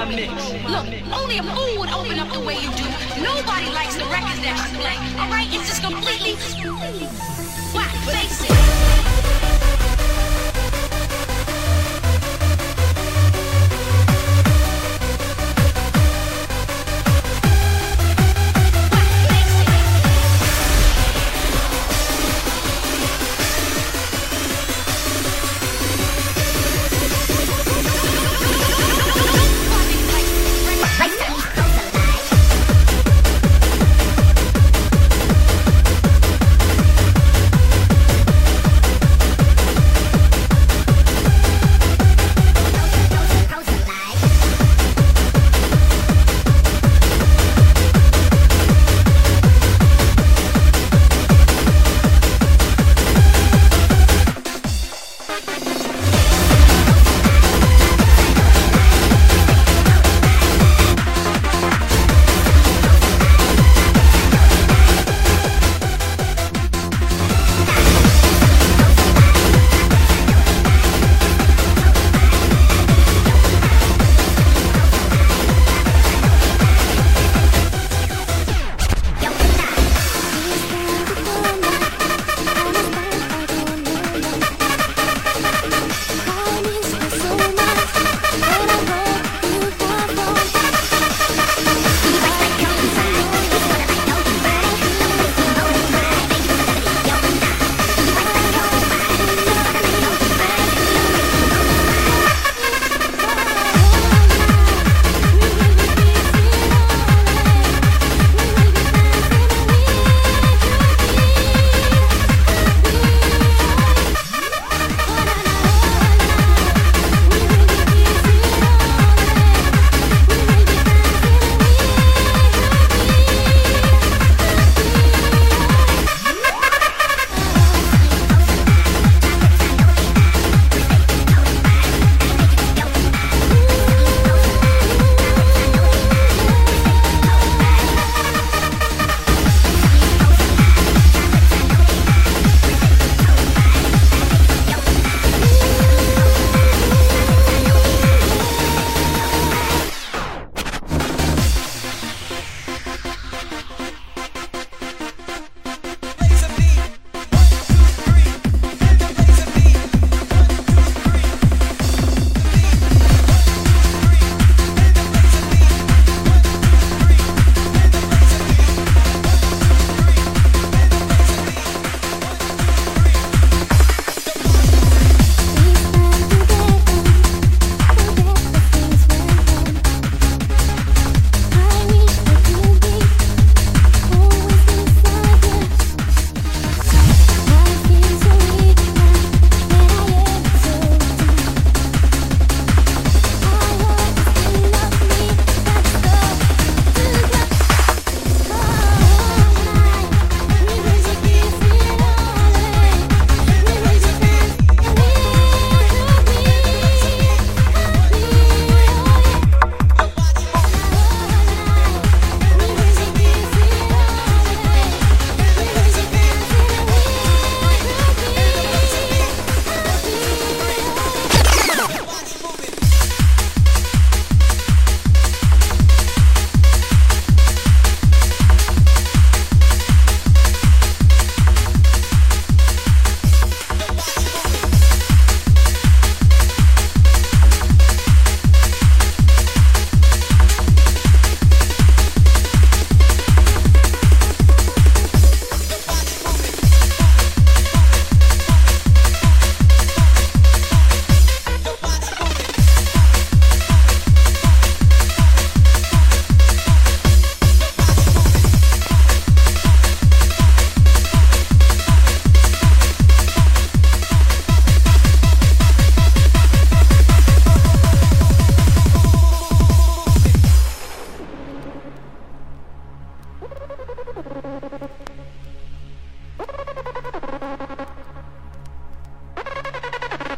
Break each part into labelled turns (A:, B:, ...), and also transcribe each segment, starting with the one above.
A: Look, only a fool would open up the way you do. Nobody likes the records that you play, alright? It's just completely whack, face.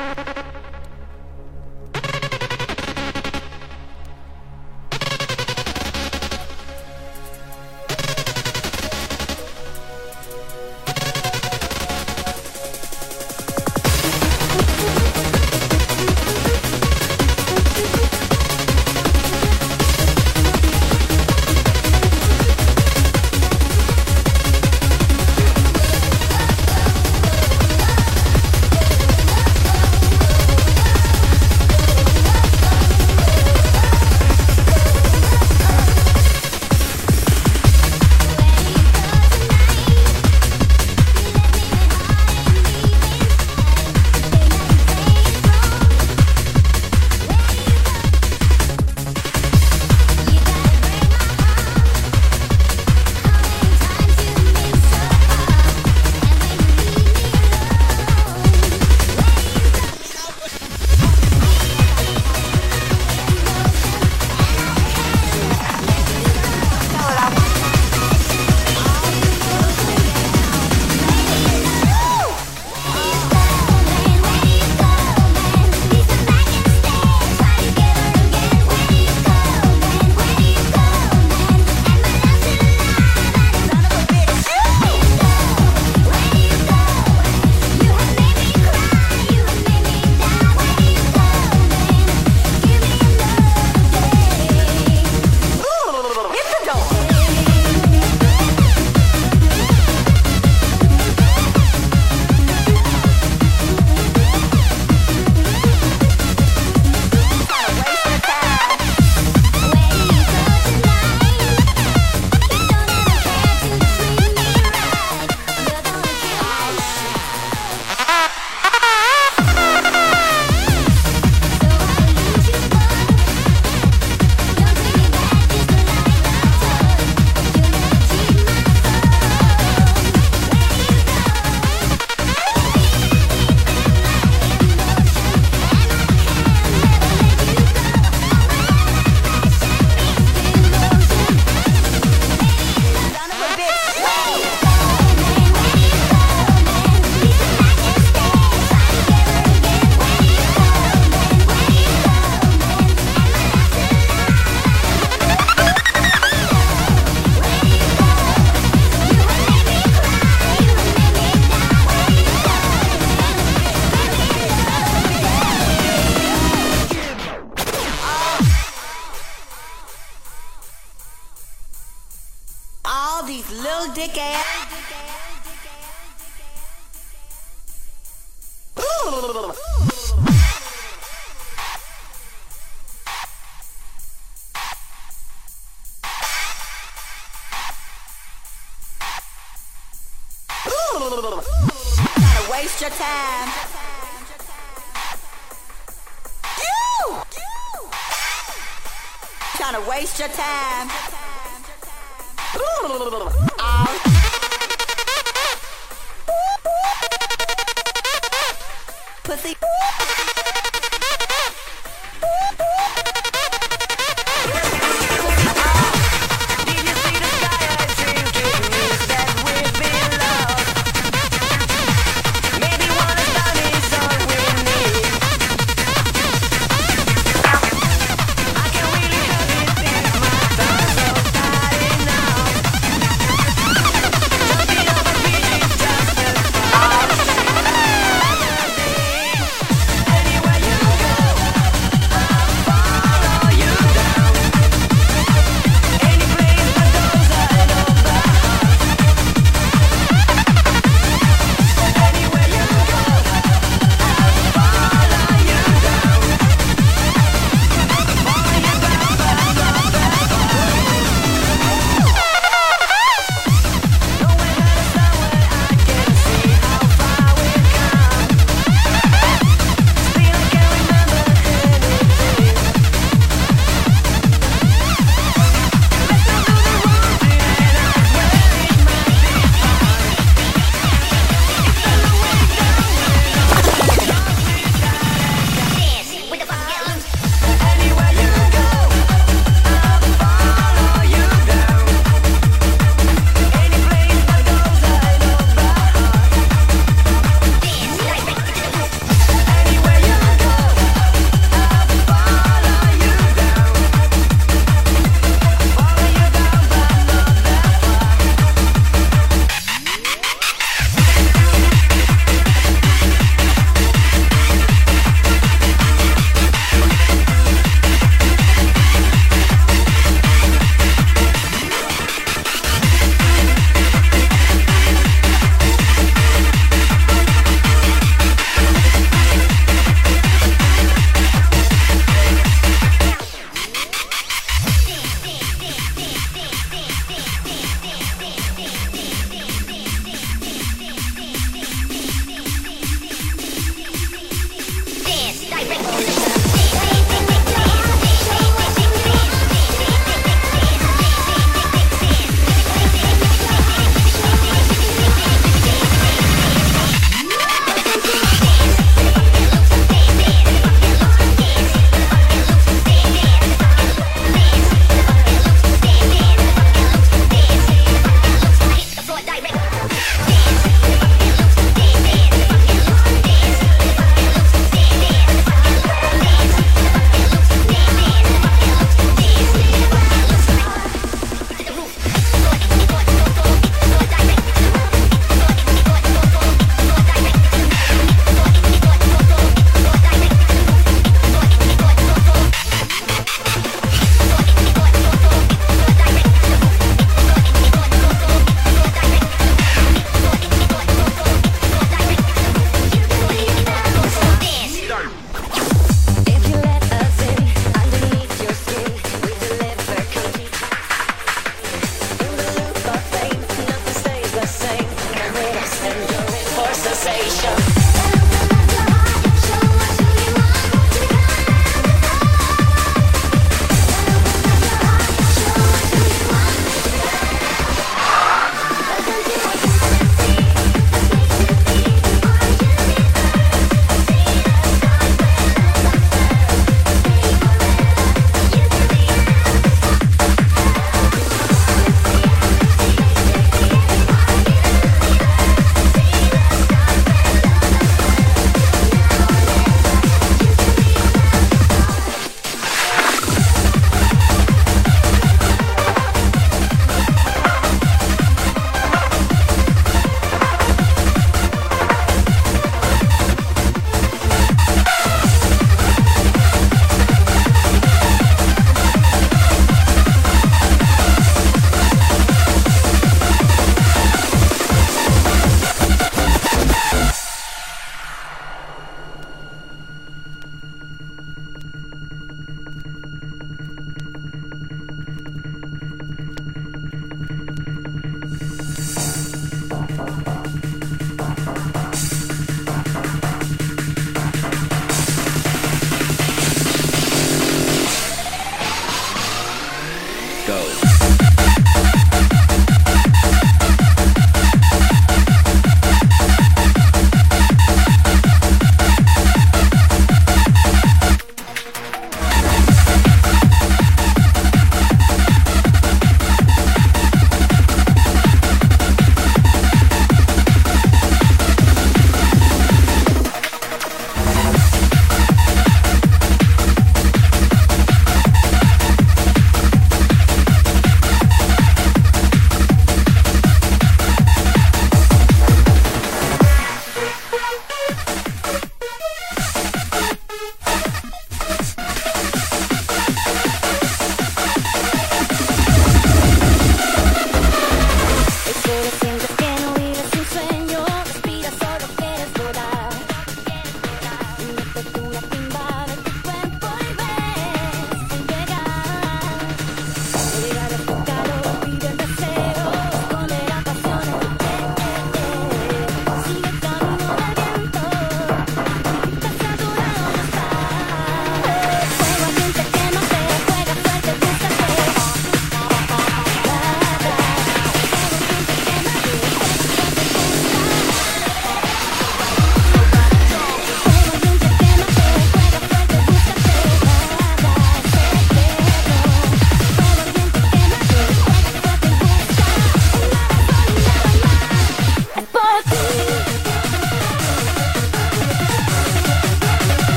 B: you Trying to waste your time. Oh.